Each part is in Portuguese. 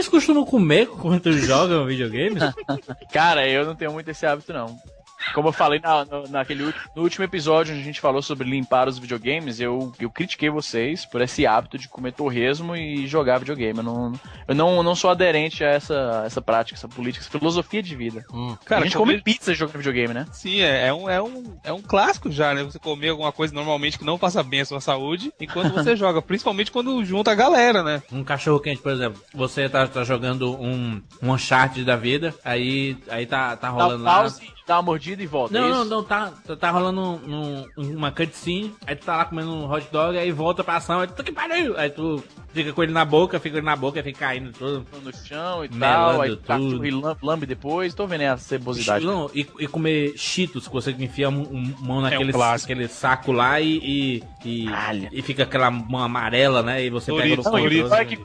Vocês costumam comer quando jogam videogames? Cara, eu não tenho muito esse hábito, não. Como eu falei na, no, naquele no último episódio onde a gente falou sobre limpar os videogames, eu, eu critiquei vocês por esse hábito de comer torresmo e jogar videogame. Eu não, eu não, não sou aderente a essa, essa prática, essa política, essa filosofia de vida. Hum. Cara, a gente comer... come pizza jogando videogame, né? Sim, é, é, um, é, um, é um clássico já, né? Você comer alguma coisa normalmente que não faça bem a sua saúde enquanto você joga, principalmente quando junta a galera, né? Um cachorro quente, por exemplo. Você tá, tá jogando um, um Uncharted da vida, aí, aí tá, tá rolando lá dá uma mordida e volta. Não, é não, não, tá, tá, tá rolando um, um, uma cutscene, aí tu tá lá comendo um hot dog, aí volta pra ação, aí tu que pariu! Aí tu fica com ele na boca, fica ele na boca, fica caindo tudo. No chão e tal, aí tudo. e lambe depois, tô vendo essa cebosidade. Não, e, e comer cheetos, que você enfia um, um mão naquele, é um aquele saco lá e, e, e, e, fica aquela mão amarela, né? E você pega no não, pior, é que,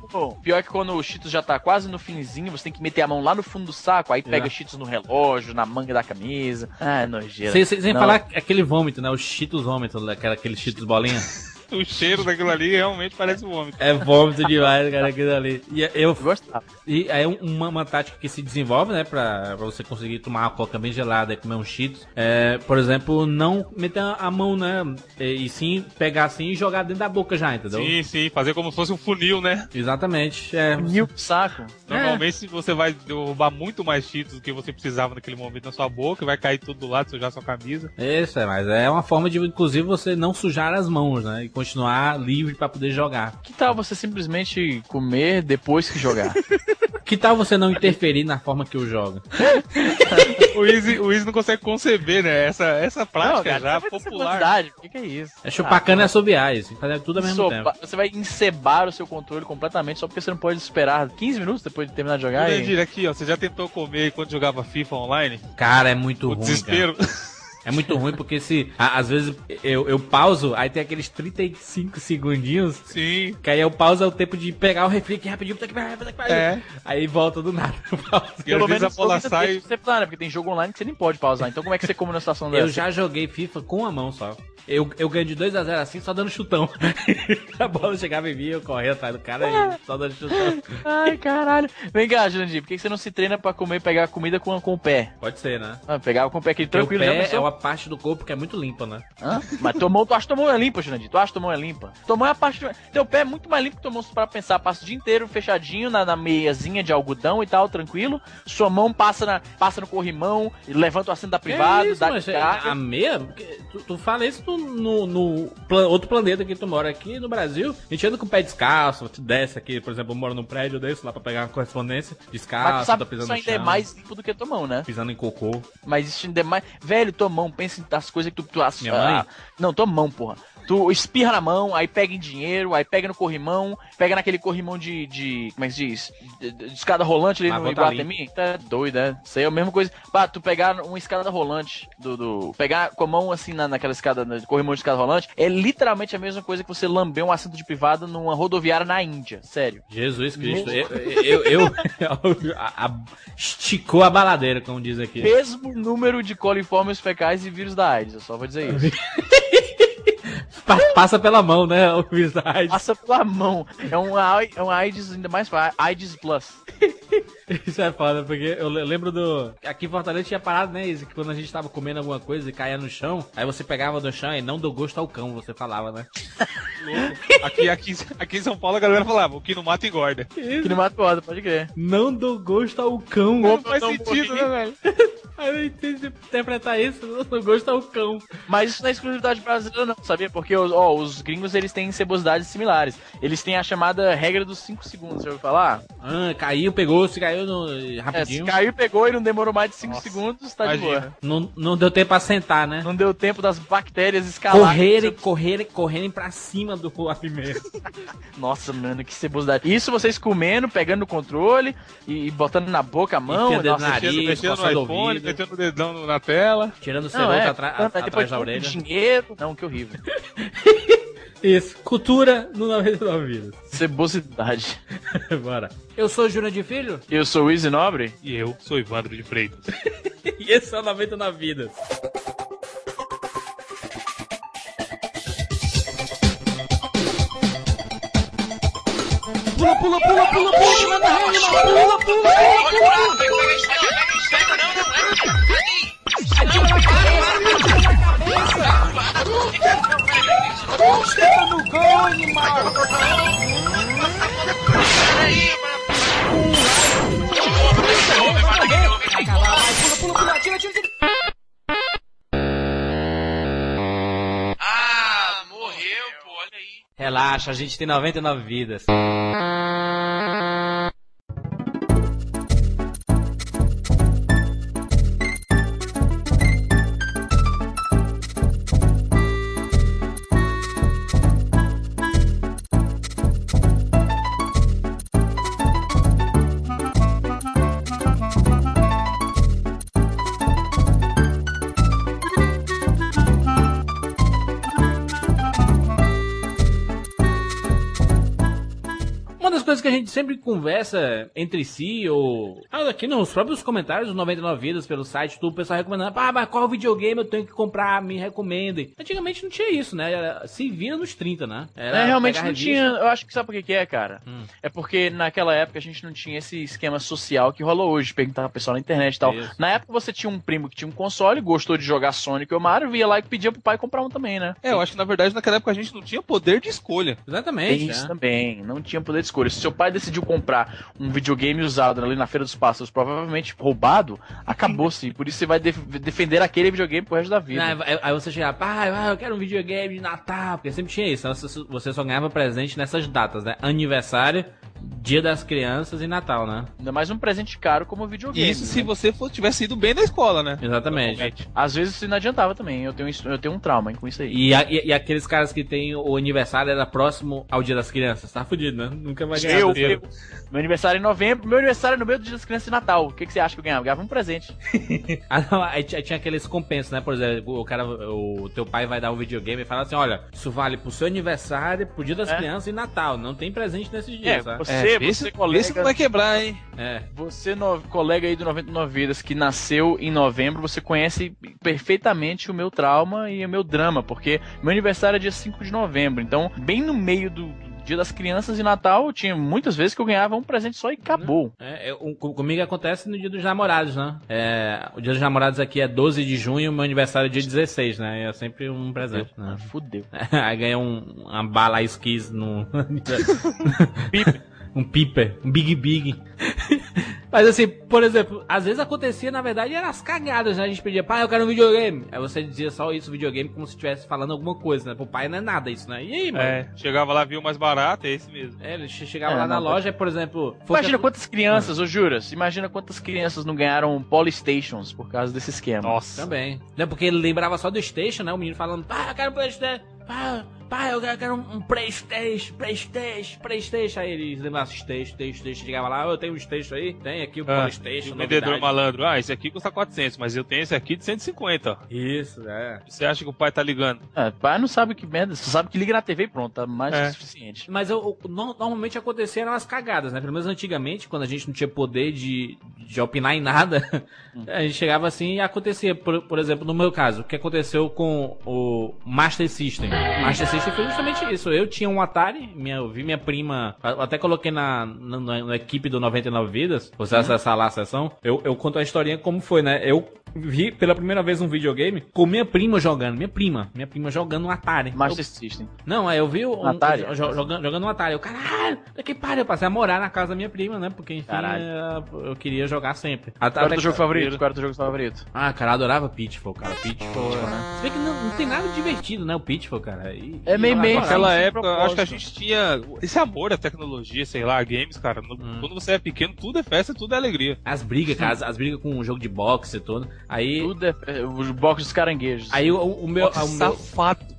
pior é que quando o cheetos já tá quase no finzinho, você tem que meter a mão lá no fundo do saco, aí pega é. cheetos no relógio, na manga da camisa. Ah, é nojeira. Sem, sem, sem falar aquele vômito, né? O cheetos vômito, aquele, aquele cheetos bolinha. o cheiro daquilo ali realmente parece vômito. É vômito demais, cara, aquilo ali. E eu gostava. E aí uma, uma tática que se desenvolve, né, pra, pra você conseguir tomar uma coca bem gelada e comer um cheetos, é, por exemplo, não meter a mão, né, e, e sim pegar assim e jogar dentro da boca já, entendeu? Sim, sim, fazer como se fosse um funil, né? Exatamente. É. Funil saco. Normalmente é. Você vai derrubar muito mais cheetos do que você precisava naquele momento na sua boca, vai cair tudo do lado, sujar sua camisa. Isso, é, mas é uma forma de, inclusive, você não sujar as mãos, né? continuar livre para poder jogar. Que tal você simplesmente comer depois que jogar? que tal você não interferir na forma que eu jogo? o, Easy, o não consegue conceber, né? Essa, essa prática não, cara, já popular. O que, que, é isso? É chupar cana e assobiar, isso. Fazer tudo ao mesmo Sopa, tempo. Você vai encebar o seu controle completamente só porque você não pode esperar 15 minutos depois de terminar de jogar. E... aqui, ó. Você já tentou comer quando jogava FIFA online? Cara, é muito o ruim. Desespero. Cara. É muito ruim porque se às vezes eu, eu pauso, aí tem aqueles 35 segundinhos. Sim. Que aí eu pauso é o tempo de pegar o refri aqui rapidinho, puta que pariu, puta que pariu. É. Aí volta do nada. E Pelo menos a bola sai. Você, né? Porque tem jogo online que você nem pode pausar. Então como é que você come na situação dessa? Eu já joguei FIFA com a mão só. Eu, eu ganho de 2x0 assim, só dando chutão. a bola chegava em mim, eu corria atrás do cara e só dando chutão. Ai, caralho. Vem cá, Jurandir, por que você não se treina pra comer pegar comida com, com o pé? Pode ser, né? Ah, pegar com o pé aqui tranquilo. O pé é uma parte do corpo que é muito limpa, né? Hã? Mas tua mão, tu acha que tua mão é limpa, Jurandir? Tu acha que tua mão é limpa? Tua mão é a parte... De... Teu pé é muito mais limpo que tua mão pra pensar. Passa o dia inteiro fechadinho na, na meiazinha de algodão e tal, tranquilo. Sua mão passa, na, passa no corrimão, levanta o assento da privada, isso, dá de A meia? Tu, tu fala isso no, no outro planeta que tu mora aqui no Brasil, a gente anda com o pé descalço, desce aqui, por exemplo, eu moro num prédio desse lá pra pegar uma correspondência, descalço, Mas tu sabe tá pisando isso ainda é mais limpo do que tua mão, né? Pisando em cocô. Mas isso ainda é mais. Velho, tua mão, pensa nas coisas que tu. tu Minha mãe? Ah, não, tua mão, porra. Tu espirra na mão, aí pega em dinheiro, aí pega no corrimão, pega naquele corrimão de. de como é que se diz? De, de, de escada rolante ali no Iguatemi. Tá doido, né? Isso aí é a mesma coisa. Tu pegar uma escada rolante do. do pegar com a mão assim na, naquela escada, no corrimão de escada rolante, é literalmente a mesma coisa que você lamber um assento de privada numa rodoviária na Índia. Sério. Jesus Cristo. Eu, eu, eu, eu a, a, esticou a baladeira, como diz aqui. Mesmo número de coliformes fecais e vírus da AIDS, eu só vou dizer isso. Passa pela mão, né? O AIDS. Passa pela mão. É um, é um AIDS ainda mais AIDS Plus. Isso é foda, porque eu lembro do. Aqui em Fortaleza tinha parado, né, Izzy? Que quando a gente tava comendo alguma coisa e caía no chão, aí você pegava do chão e não deu gosto ao cão, você falava, né? aqui, aqui, aqui em São Paulo a galera falava, o que não mata engorda. O que não mata engorda, pode crer. Não dou gosto ao cão. Não faz sentido, né, velho? Aí eu entendi interpretar isso, não dou gosto ao cão. Mas isso não é exclusividade brasileira, não, sabia? Porque ó, os gringos eles têm cebosidades similares. Eles têm a chamada regra dos 5 segundos, já ouviu falar? Ah, caiu, pegou, se caiu no, rapidinho. É, se caiu, pegou e não demorou mais de 5 segundos, tá imagina. de boa. Não, não deu tempo pra sentar, né? Não deu tempo das bactérias escalarem. Correrem, correrem, correrem pra cima do alimento. Nossa, mano, que cebosidade. Isso vocês comendo, pegando o controle e, botando na boca a mão. Enfiando nossa, nariz, mexendo, no iPhone, metendo o dedão na tela. Tirando o celular é, atrás da orelha. dinheiro. Não, que horrível. Isso, cultura no 99 vidas. Cebosidade. Bora. Eu sou Júnior de Filho. Eu sou o Easy Nobre. E eu sou Ivandro de Freitas. e esse é o 99 vidas. Pula, pula, pula, pula, pula, pula, pula, pula, rede, pula, pula, pula, pula, pula. Atira na cabeça, atira na cabeça. Senta no gol, animal! Peraí, Pula, pula, pula! Ah, morreu, pô, olha aí. Relaxa, a gente tem 99 vidas. Que a gente sempre conversa entre si, ou aqui nos próprios comentários dos 99 Vidas pelo site, tudo, o pessoal recomendando, ah, mas qual videogame eu tenho que comprar? Me recomendem. Antigamente não tinha isso, né? Era, se vira nos 30, né? Era é, realmente não tinha. Eu acho que sabe por que, que é, cara? Hum. É porque naquela época a gente não tinha esse esquema social que rola hoje, perguntar pra pessoal na internet e tal. Isso. Na época você tinha um primo que tinha um console, gostou de jogar Sonic ou Mario, via lá e pedia pro pai comprar um também, né? É, eu acho que na verdade naquela época a gente não tinha poder de escolha. Exatamente. Isso é. também, não tinha poder de escolha. Se seu pai decidiu comprar um videogame usado ali na Feira dos Pássaros, provavelmente roubado, acabou-se. Por isso você vai def defender aquele videogame pro resto da vida. Não, aí você chega, pai, eu quero um videogame de Natal, porque sempre tinha isso. Você só ganhava presente nessas datas, né? Aniversário, Dia das Crianças e Natal, né? Ainda mais um presente caro como videogame. Isso né? se você for, tivesse ido bem na escola, né? Exatamente. Às vezes isso não adiantava também. Eu tenho, eu tenho um trauma com isso aí. E, a, e, e, aqueles caras que tem o aniversário era próximo ao Dia das Crianças. Tá fudido, né? Nunca vai ganhar. Eu, eu, meu aniversário é em novembro, meu aniversário é no meio do Dia das Crianças e Natal. O que, que você acha que eu ganhava? Eu ganhava um presente. ah, não, aí, tinha aqueles compensos, né? Por exemplo, o cara, o teu pai vai dar um videogame e fala assim: olha, isso vale pro seu aniversário, pro Dia das é. Crianças e Natal. Não tem presente nesses dias, é, tá? Você, é, você, esse, colega, esse não vai quebrar, hein? É. Você, no, colega aí do 99 Vidas, que nasceu em novembro, você conhece perfeitamente o meu trauma e o meu drama, porque meu aniversário é dia 5 de novembro. Então, bem no meio do, Dia das Crianças e Natal, tinha muitas vezes que eu ganhava um presente só e acabou. É, é, comigo acontece no Dia dos Namorados, né? É, o Dia dos Namorados aqui é 12 de junho, meu aniversário é dia 16, né? É sempre um presente. Fudeu. Né? Fudeu. Aí ganha um, uma bala esquis no. um piper, um big big. Mas assim, por exemplo, às vezes acontecia, na verdade, eram as cagadas, né? A gente pedia, pai, eu quero um videogame. Aí você dizia só isso, videogame, como se estivesse falando alguma coisa, né? Pro pai não é nada isso, né? E aí, mano? É, chegava lá, viu mais barato, é esse mesmo. É, ele chegava é, lá na loja, por exemplo... Imagina quantas crianças, ô Juras, imagina quantas crianças não ganharam Polystations por causa desse esquema. Nossa. Também. Não, porque ele lembrava só do Station, né? O menino falando, pai, eu quero um Playstation. Pai, pai, eu quero um, um Playstation, Playstation, Playstation. Aí eles lembravam Playstation, Playstation. Chegava lá, eu tenho um Playstation aí, tem aqui o ah, Playstation. O vendedor malandro, ah, esse aqui custa 400, mas eu tenho esse aqui de 150. Isso, é. Você acha que o pai tá ligando? É, o pai não sabe que merda, você sabe que liga na TV e pronto, tá mais é. que suficiente. Mas eu, eu, normalmente aconteceram as cagadas, né? Pelo menos antigamente, quando a gente não tinha poder de, de opinar em nada, hum. a gente chegava assim e acontecia. Por, por exemplo, no meu caso, o que aconteceu com o Master System? Master System foi justamente isso. Eu tinha um Atari, minha, eu vi minha prima, até coloquei na, na, na equipe do 99 Vidas, você uhum. acessar lá a sessão, eu, eu conto a historinha como foi, né? Eu vi pela primeira vez um videogame com minha prima jogando. Minha prima. Minha prima jogando um Atari. Master eu, System. Não, aí eu vi um, Atari? Um, jogando, jogando um Atari. Eu, caralho, que pariu. Eu passei a morar na casa da minha prima, né? Porque, enfim, eu, eu queria jogar sempre. Qual era o teu jogo favorito? Qual era teu jogo favorito? Ah, cara, eu adorava Pitfall, cara. Pitfall, né? Você vê que não, não tem nada divertido, né? O Pitfall, cara. E, é meio meio. Naquela época, acho que a gente tinha esse amor à tecnologia, sei lá, games, cara. Hum. Quando você é pequeno, tudo é festa, tudo é alegria. As brigas, cara, as, as brigas com o jogo de boxe e tudo. Aí. Tudo é os box dos caranguejos. Aí o, o meu. O meu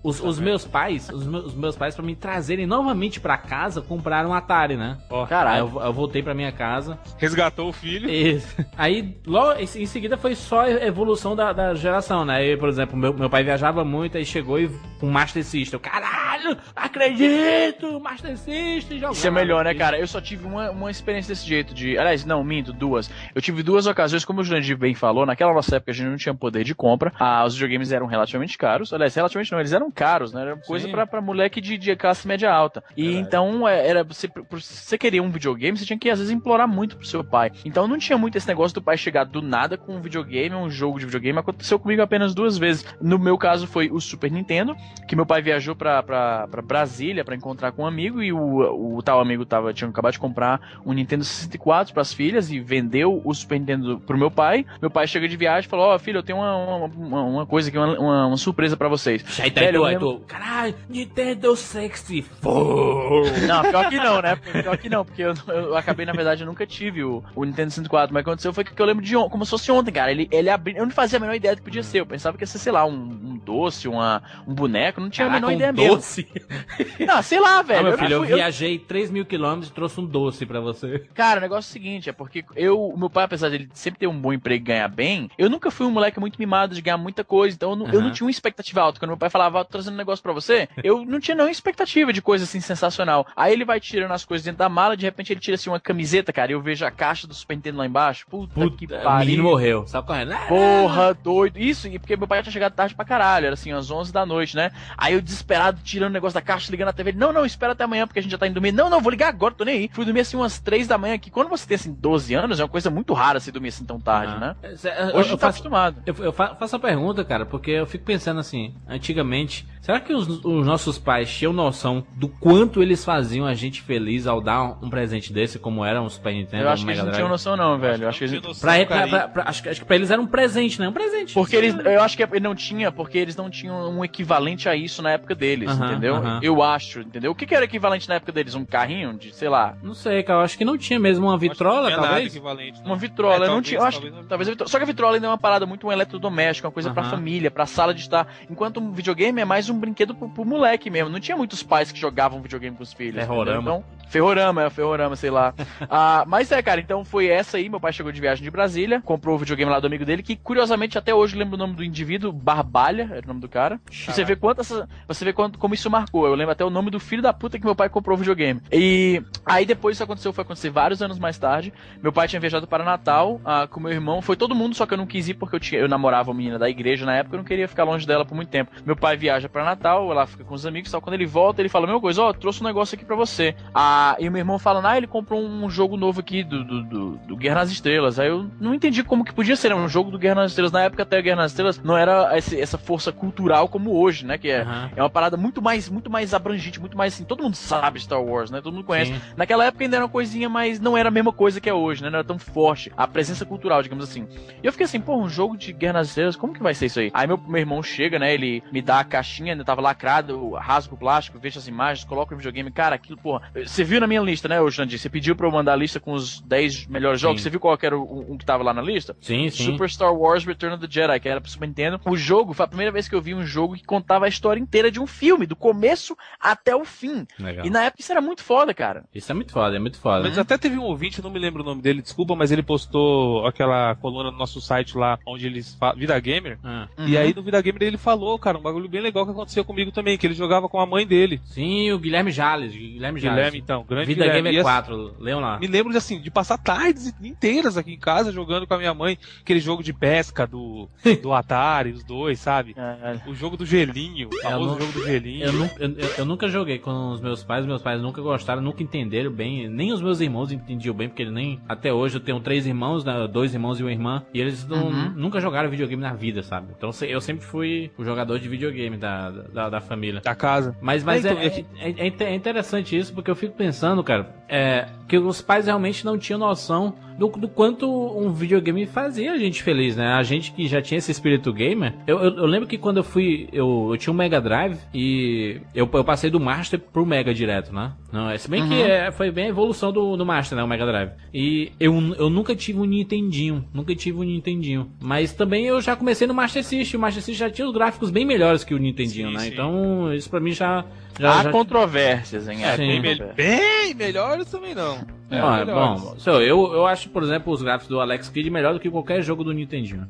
os, os, meus pais, os meus, os meus pais, para me trazerem novamente para casa, compraram um Atari, né? Oh, Caralho. Eu, eu, voltei para minha casa. Resgatou o filho. Isso. Aí, logo em seguida, foi só a evolução da, da geração, né? Aí, por exemplo, meu, meu pai viajava muito, aí chegou e com um Master System. Caralho, acredito! Master System jogando. Isso é melhor, né, cara? Eu só tive uma, uma experiência desse jeito de. Aliás, não, minto, duas. Eu tive duas ocasiões, como o Jurandir bem falou, naquela nossa nessa época a gente não tinha poder de compra. Ah, os videogames eram relativamente caros. Aliás, relativamente não, eles eram caros, né? Era coisa pra, pra moleque de, de classe média alta. E então é, era você, você queria um videogame, você tinha que às vezes implorar muito pro seu pai. Então não tinha muito esse negócio do pai chegar do nada com um videogame, um jogo de videogame. Aconteceu comigo apenas duas vezes. No meu caso foi o Super Nintendo, que meu pai viajou pra, pra, pra Brasília pra encontrar com um amigo e o, o tal amigo tava, tinha acabado de comprar um Nintendo 64 pras filhas e vendeu o Super Nintendo pro meu pai. Meu pai chega de viagem e falou: Ó, filho, eu tenho uma, uma, uma- coisa aqui, uma, uma, uma surpresa pra vocês. Aí tá Velho, eu aí lembro- tu, caralho, Nintendo 64. Não, pior que não, né? Pior que não, porque eu, eu acabei, na verdade, eu nunca tive o, o Nintendo 64. Mas o que aconteceu foi que eu lembro de on- como se fosse ontem, cara. Ele, ele abriu. Eu não fazia a menor ideia do que podia ser. Eu pensava que ia ser, sei lá, um, um doce, uma, um boneco. Não tinha Caraca, a menor um ideia doce. mesmo. Não, sei lá, velho. Ah, meu eu filho, eu eu- viajei 3 mil quilômetros e trouxe um doce pra você. Cara, o negócio é o seguinte, é porque eu, meu pai, apesar de ele sempre ter um bom emprego e ganhar bem, eu nunca fui um moleque muito mimado de ganhar muita coisa, então eu não, eu Aham. não tinha uma expectativa alta. Quando meu pai falava, "Ah, tô trazendo um negócio pra você, eu não tinha nenhuma expectativa de coisa assim sensacional. Aí ele vai tirando as coisas dentro da mala, de repente ele tira assim uma camiseta, cara, e eu vejo a caixa do Super Nintendo lá embaixo. Puta, que o menino pariu. morreu. Sabe correndo? Ah, Porra, doido. Isso, e porque meu pai tinha chegado tarde pra caralho, era assim, às 11 da noite, né? Aí eu desesperado, tirando o negócio da caixa, ligando a TV. Não, não, espera até amanhã, porque a gente já tá indo dormir. Não, não, vou ligar agora, tô nem aí. Fui dormir assim umas 3 da manhã, que quando você tem assim 12 anos, é uma coisa muito rara você dormir assim tão tarde, Ah. né? É, é, eu, Hoje a eu gente tá faço, acostumado. eu, eu fa- faço a pergunta, cara, porque eu fico pensando assim, antigamente, será que os, os nossos pais tinham noção do quanto eles faziam a gente feliz ao dar um presente desse, como era um Super Nintendo, Eu um acho que eles Mega não Drive? tinham noção, não, velho. Acho que eles. Pra, pra- pra- pra- acho, que- acho que pra eles era um presente, né? Um presente. Porque eles, eu acho que não tinha, porque eles não tinham um equivalente a isso na época deles, Aham, entendeu? aham. Eu acho, entendeu? O que, que era equivalente na época deles? Um carrinho de, sei lá, Não sei, cara, eu acho que não tinha mesmo uma vitrola, talvez. equivalente. Uma vitrola, É, não talvez, tinha. Eu acho, talvez talvez a vitrola. Só que a vitrola ainda é uma parada muito um eletrodoméstico, uma coisa pra Aham. família, pra sala de estar. Enquanto um videogame é mais um brinquedo pro, pro moleque mesmo. Não tinha muitos pais que jogavam videogame com os filhos. Ferrorama. entendeu? Então, ferrorama, é ferrorama, sei lá. Ah, mas é, cara, então foi essa aí. Meu pai chegou de viagem de Brasília, comprou o videogame lá do amigo dele, que curiosamente até hoje lembro o nome do indivíduo, Barbalha, era o nome do cara. Você vê quanto essa, você vê quanto, como isso marcou. Eu lembro até o nome do filho da puta que meu pai comprou o videogame. E aí depois isso aconteceu, foi acontecer vários anos mais tarde. Meu pai tinha viajado para Natal ah, com meu irmão. Foi todo mundo, só que eu não quis ir porque eu, tinha, eu namorava uma menina da igreja na época. Eu não queria ficar longe dela por muito tempo. Meu pai viaja para Natal, ela fica com os amigos. Só quando ele volta, ele fala: Meu coisa, ó, trouxe um negócio aqui pra você. Ah, e o meu irmão fala: Ah, ele comprou um jogo novo aqui do, do, do, do Guerra nas Estrelas. Aí eu não entendi como que podia ser um jogo do Guerra nas Estrelas. Na época, até o Guerra nas Estrelas não era esse- essa força cultural como hoje, né? Que é, Aham. é uma parada muito mais, muito mais abrangente, muito mais assim. Todo mundo sabe Star Wars, né? Todo mundo conhece. Sim. Naquela época ainda era uma coisinha, mas não era a mesma coisa que é hoje, né? Não era tão forte. A presença cultural, digamos assim. E eu fiquei assim, pô, um jogo de Guerra nas Estrelas, como que vai ser isso aí? Aí meu, meu irmão chega, né? Ele me dá a caixinha, ainda tava lacrado, rasgo o plástico, vejo as imagens, coloco no videogame. Cara, aquilo, porra. Você viu na minha lista, né, ô Jandir? Você pediu pra eu mandar a lista com os 10 melhores jogos. Sim. Você viu qual que era o, um que tava lá na lista? Sim, sim. Super Star Wars Return of the Jedi, que era pro Super Nintendo. O jogo foi a primeira vez que eu vi um jogo que contava a história inteira de um filme, do começo até o fim. Legal. E na época isso era muito foda, cara. Isso é muito foda, é muito foda. Mas até teve um ouvinte, não me lembro o nome dele, desculpa, mas ele postou aquela coluna no nosso site lá, onde eles falam, Vida Gamer. Ah. E aí no Vida Gamer ele falou, cara, um bagulho bem legal que aconteceu comigo também, que ele jogava com a mãe dele. Sim, o Guilherme Jales. Guilherme Jales. Guilherme, então, grande Vida Guilherme. Gamer E, assim, 4, leiam lá. Me lembro de, assim, de passar tardes inteiras aqui em casa jogando com a minha mãe, aquele jogo de pesca do, do Atari, os dois, sabe? É, O jogo do gelinho, o famoso não- jogo do gelinho. Eu, nu- eu- eu- eu nunca joguei com os meus pais, meus pais nunca gostaram, nunca entenderam bem, nem os meus irmãos entendiam bem, porque eles nem. Até hoje eu tenho três irmãos, né, dois irmãos e uma irmã, e eles não- Uhum. nunca jogaram videogame na vida, sabe? Então eu sempre fui o jogador de videogame da, da, da família. Da casa. Mas, mas É, é, então, é é- é é interessante isso, porque eu fico pensando, cara, é, que os pais realmente não tinham noção do, do quanto um videogame fazia a gente feliz, né? A gente que já tinha esse espírito gamer. Eu, eu, eu lembro que quando eu fui, eu, eu tinha um Mega Drive e eu, eu passei do Master pro Mega direto, né? Não, é, se bem que é, foi bem a evolução do, do Master, né? O Mega Drive. E eu, eu nunca tive um Nintendinho, nunca tive um Nintendinho. Mas também eu já comecei no Master System. O Master System já tinha os gráficos bem melhores que o Nintendinho, Sim, né? sim. Então isso pra mim já. Já, Há já... controvérsias, hein? Sim. Bem, controvérsias. me- bem melhores também não. É, Ah, bom, so, eu, eu acho, por exemplo, os gráficos do Alex Kidd melhor do que qualquer jogo do Nintendinho.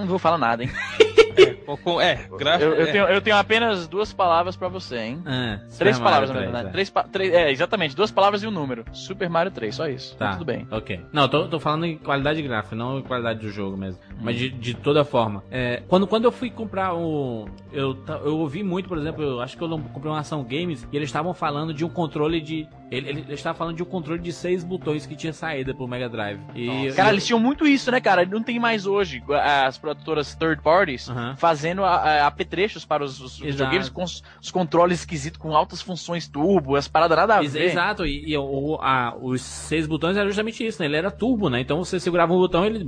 Não vou falar nada, hein? É, gra... eu, eu, tenho, eu tenho apenas duas palavras pra você, hein? Ah, três palavras, na verdade. É. Três, pa... três, é, exatamente, duas palavras e um número. Super Mario 3, só isso. Tá, tá tudo bem. Ok. Não, tô, tô falando em qualidade gráfica, não em qualidade do jogo mesmo. Hum. Mas de, de toda forma. É, quando, quando eu fui comprar o. Eu, eu ouvi muito, por exemplo, eu acho que eu comprei uma ação games e eles estavam falando de um controle de. Ele, ele, ele estava falando de um controle de seis botões que tinha saída pro Mega Drive. E, cara, eles tinham muito isso, né, cara? Não tem mais hoje as produtoras third parties uh -huh. fazendo a, a, apetrechos para os, os videogames com os, os, controles esquisitos, com altas funções turbo, as paradas nada a ver. Exato, e, e o, a, os seis botões era justamente isso, né? Ele era turbo, né? Então você segurava um botão ele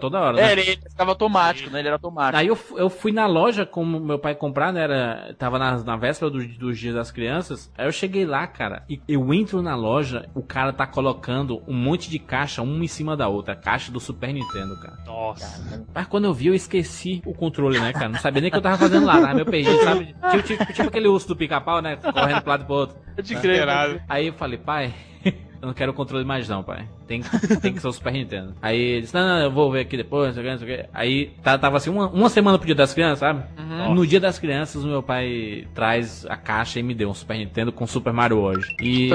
toda hora. Né? É, ele ficava automático, né? Ele era automático. Aí eu, eu fui na loja com meu pai comprar, né? Era, tava na, na véspera do, dos dias das crianças. Aí eu cheguei lá, cara, e eu entro na loja, o cara tá colocando um monte de caixa, uma em cima da outra. Caixa do Super Nintendo, cara. Nossa. Mas quando eu vi, eu esqueci o controle, né, cara? Não sabia nem o que eu tava fazendo lá, tava meio perdido, sabe? Tipo, tipo, tipo aquele urso do pica-pau, né? Correndo pro lado e pro outro. De crer. Aí eu falei, pai, eu não quero o controle mais não, pai. Tem, tem que ser o Super Nintendo. Aí ele disse, não, não, eu vou ver aqui depois, não sei o que, não sei o que. Aí tá, tava assim, uma, uma semana pro dia das crianças, sabe? Uhum. No dia das crianças, o meu pai traz a caixa e me deu um Super Nintendo com Super Mario hoje. E,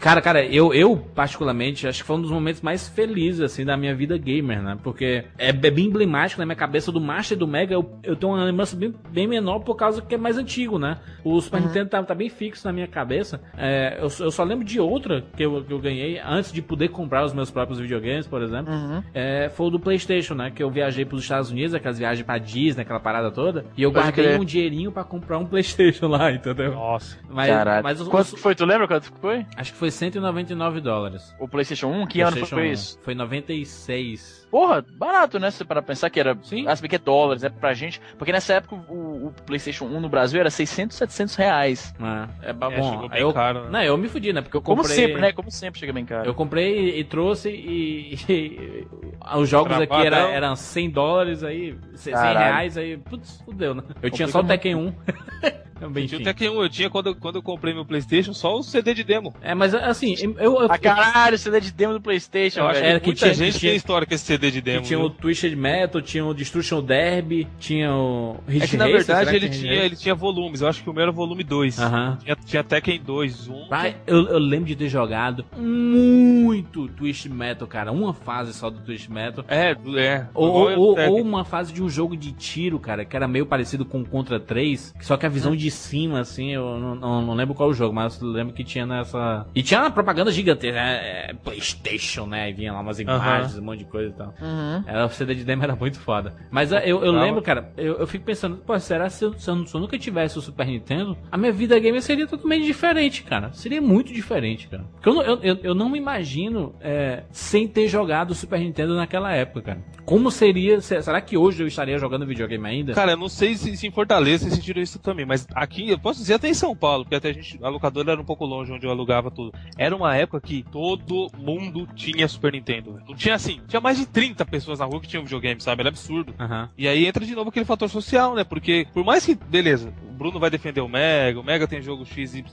cara, cara, eu, eu particularmente, acho que foi um dos momentos mais felizes, assim, da minha vida gamer, né? Porque é, é bem emblemático na minha cabeça do Master e do Mega, eu, eu tenho uma lembrança bem, bem menor por causa que é mais antigo, né? O Super uhum. Nintendo tá, tá, bem fixo na minha cabeça. É, eu, eu só lembro de outra que eu, que eu ganhei antes de poder comprar os meus próprios videogames, por exemplo, uhum. é, foi o do PlayStation, né? Que eu viajei para os Estados Unidos, aquelas viagens para Disney, aquela parada toda, e eu Pode guardei crer. um dinheirinho para comprar um PlayStation lá, entendeu? Nossa. Mas, Caralho. Mas quanto foi? Tu lembra quanto foi? Acho que foi 199 dólares. O PlayStation 1? Que PlayStation ano foi 1. isso? Foi 96. Porra, barato, né? Para pensar que era. Sim. Ah, que é dólares, é pra gente. Porque nessa época o, o, PlayStation 1 no Brasil era 600, 700 reais. É, é, bom. É, eu, caro, né? Não, eu me fudi, né? Porque eu comprei. Como sempre, né? Como sempre chega bem caro. Eu comprei e, trouxe e. e os jogos aqui era, eram 100 dólares, aí. 100 Caralho. reais, aí. Putz, fudeu, né? Eu tinha só o Tekken 1. Também eu tinha até que eu, eu tinha quando, quando eu comprei meu Playstation só o CD de demo. É, mas assim, eu. eu ah, caralho, CD de demo do Playstation, eu acho velho. que muita tinha, gente tinha, tem história com esse CD de demo. Tinha viu? o Twisted Metal, tinha o Destruction Derby, tinha o Ridge É que na verdade ele tinha, ele tinha volumes, eu acho que o meu era volume 2. Uh -huh. tinha, tinha Tekken 2, 1. Pai, eu, eu lembro de ter jogado muito Twisted Metal, cara. Uma fase só do Twisted Metal. É, é. Ou, ou, ou, uma fase de um jogo de tiro, cara, que era meio parecido com Contra 3, só que a visão hum. de cima, assim, eu não, não, não, lembro qual o jogo, mas lembro que tinha nessa. E tinha uma propaganda gigante, né? É, PlayStation, né? E vinha lá umas imagens, um monte de coisa e tal. Uhum. Era, o CD de demo era muito foda. Mas é, eu, eu lembro, cara, eu, eu fico pensando, pô, será se eu, se eu, se eu nunca tivesse o Super Nintendo, a minha vida gamer seria totalmente diferente, cara. Seria muito diferente, cara. Porque eu, eu, eu, eu não me imagino é, sem ter jogado o Super Nintendo naquela época, cara. Como seria. Será que hoje eu estaria jogando videogame ainda? Cara, eu não sei se, se em Fortaleza vocês sentiram isso também, mas aqui, eu posso dizer até em São Paulo, porque até a gente, a locadora era um pouco longe onde eu alugava tudo. Era uma época que todo mundo tinha Super Nintendo. Não tinha assim, tinha mais de 30 pessoas na rua que tinham videogame, sabe? Era absurdo. Uhum. E aí entra de novo aquele fator social, né? Porque, por mais que, beleza, o Bruno vai defender o Mega, o Mega tem jogo XYZ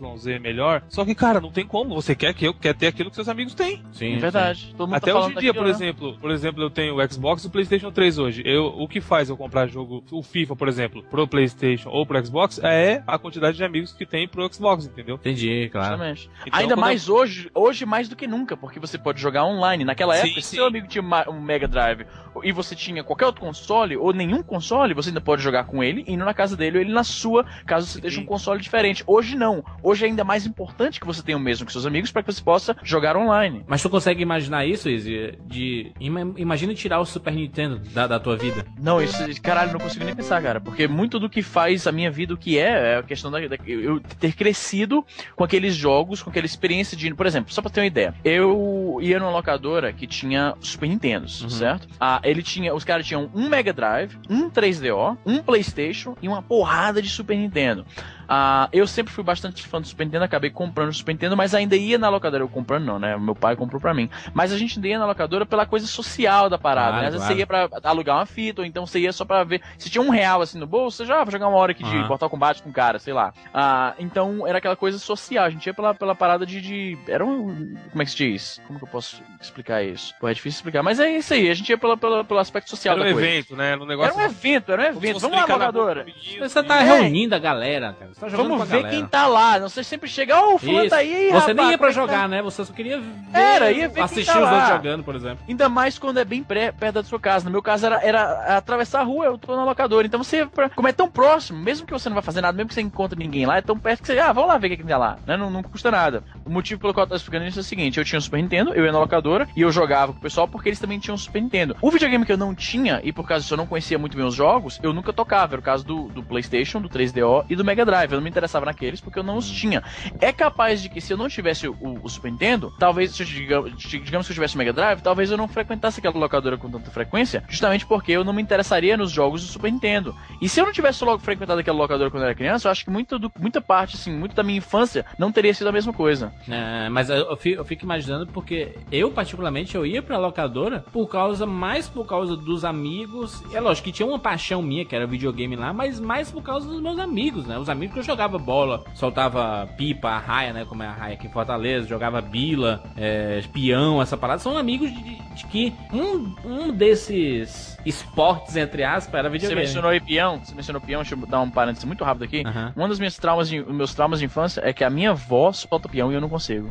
melhor, só que, cara, não tem como. Você quer que eu quer ter aquilo que seus amigos têm. Sim, é verdade. Sim. Até tá hoje em dia, por né? exemplo, por exemplo, eu tenho o Xbox e o PlayStation 3 hoje. Eu, o que faz eu comprar jogo, o FIFA, por exemplo, pro PlayStation ou pro Xbox, é a quantidade de amigos que tem pro Xbox, entendeu? Entendi, claro. Justamente. Então, Ainda mais eu... hoje, hoje mais do que nunca, porque você pode jogar online. Naquela sim, época, sim. se seu amigo tinha um Mega Drive e você tinha qualquer outro console, ou nenhum console, você ainda pode jogar com ele, indo na casa dele ou ele na sua, caso você esteja um console diferente. Hoje não. Hoje é ainda mais importante que você tenha o mesmo que seus amigos para que você possa jogar online. Mas tu consegue imaginar isso, Izzy? De. Imagina tirar o Super Nintendo da, da tua vida. Não, isso, caralho, não consigo nem pensar, cara. Porque muito do que faz a minha vida o que é, é a questão da, da eu ter crescido com aqueles jogos, com aquela experiência de. Por exemplo, só pra ter uma ideia, eu ia numa locadora que tinha Super Nintendos, uhum. certo? Ah, ele tinha. Os caras tinham um Mega Drive, um 3DO, um PlayStation e uma porrada de Super Nintendo. Uh, eu sempre fui bastante fã do Super Nintendo, acabei comprando o Super Nintendo, mas ainda ia na locadora. Eu comprando não, né? Meu pai comprou pra mim. Mas a gente ainda ia na locadora pela coisa social da parada, claro, né? Às vezes claro. você ia pra alugar uma fita, ou então você ia só pra ver. Se tinha um real assim no bolso, você já vai jogar uma hora aqui uhum. de Mortal Kombat com o cara, sei lá. Uh, então era aquela coisa social. A gente ia pela, pela parada de, de. Era um. Como é que se diz? Como que eu posso explicar isso? Pô, é difícil explicar. Mas é isso aí. A gente ia pela, pela, pelo aspecto social era da um coisa. evento, né? No negócio... Era um evento, era um evento. Vamos lá, locadora. Você tá é. reunindo a galera, cara. Você tá jogando Vamos ver quem tá lá. Você sempre chega, ô, oh, fulano tá aí, Você rapaz, nem ia pra jogar, tá? né? Você só queria ver, era, ia ver assistir tá os outros jogando, por exemplo. Ainda mais quando é bem pré, perto da sua casa. No meu caso, era, era atravessar a rua, eu tô na locadora. Então você, como é tão próximo, mesmo que você não vai fazer nada, mesmo que você encontre ninguém lá, é tão perto que você, ah, vamos lá ver o que tem lá. Né? Não, não custa nada. O motivo pelo qual eu tô explicando isso é o seguinte: eu tinha um Super Nintendo, eu ia na locadora e eu jogava com o pessoal porque eles também tinham um Super Nintendo. O videogame que eu não tinha, e por causa disso eu não conhecia muito bem os jogos, eu nunca tocava. Era o caso do, do PlayStation, do 3DO e do Mega Drive. Eu não me interessava naqueles porque eu não os tinha. É capaz de que se eu não tivesse o, o Super Nintendo, talvez, digamos, digamos que eu tivesse o Mega Drive, talvez eu não frequentasse aquela locadora com tanta frequência, justamente porque eu não me interessaria nos jogos do Super Nintendo. E se eu não tivesse logo frequentado aquela locadora quando eu era criança, eu acho que muita, do, muita parte, assim, muito da minha infância não teria sido a mesma coisa. É, mas eu fico, eu fico, imaginando porque eu, particularmente, eu ia pra locadora por causa, mais por causa dos amigos. É lógico que tinha uma paixão minha, que era videogame lá, mas mais por causa dos meus amigos, né? Os amigos eu jogava bola, soltava pipa, a raia, né? Como é a raia aqui em Fortaleza, jogava bila, é, espião, essa parada. São amigos de, de que um, um desses esportes, entre aspas, era videogame. Você mencionou aí peão, você mencionou peão, deixa eu dar um parênteses muito rápido aqui. Uhum. Uma das minhas traumas de, meus traumas de infância é que a minha avó solta peão e eu não consigo.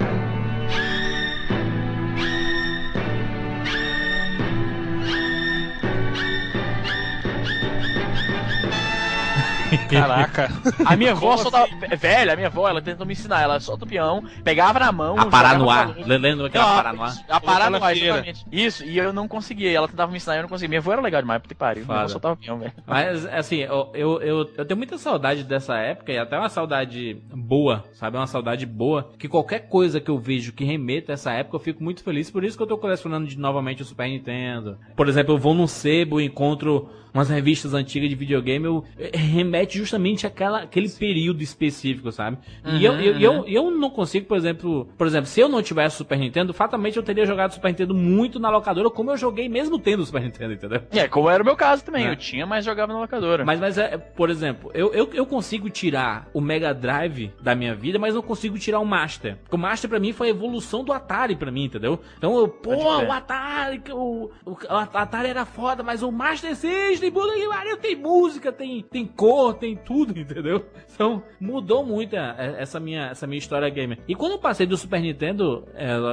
Caraca. A minha avó soltava. Assim? Velha, a minha avó, ela tentou me ensinar. Ela solta o peão, pegava na mão. A parar no ar. Lendo aquela parar no ar. A parar no ar, exatamente. Isso, e eu não conseguia. Ela tentava me ensinar e eu não conseguia. Minha avó era legal demais, puta que pariu. Minha avó soltava peão, velho. Mas, assim, eu, eu, eu, eu, tenho muita saudade dessa época e até uma saudade boa, sabe? Uma saudade boa. Que qualquer coisa que eu vejo que remeta a essa época, eu fico muito feliz. Por isso que eu tô colecionando de, novamente o Super Nintendo. Por exemplo, eu vou num sebo e encontro umas revistas antigas de videogame, eu, eh, remete justamente àquela, aquele período específico, sabe? Uhum, e eu, eu, uhum. eu, eu, não consigo, por exemplo, por exemplo, se eu não tivesse Super Nintendo, fatalmente eu teria jogado Super Nintendo muito na locadora, como eu joguei mesmo tendo Super Nintendo, entendeu? É, como era o meu caso também, é. eu tinha, mas jogava na locadora. Mas, mas é, por exemplo, eu, eu, eu consigo tirar o Mega Drive da minha vida, mas não consigo tirar o Master. Porque o Master pra mim foi a evolução do Atari pra mim, entendeu? Então, eu, pô, o Atari, o, o, o Atari era foda, mas o Master System, puta que pariu, tem música, tem, tem cor, tem tudo, entendeu? Então, mudou muito essa minha, essa minha história gamer. E quando eu passei do Super Nintendo,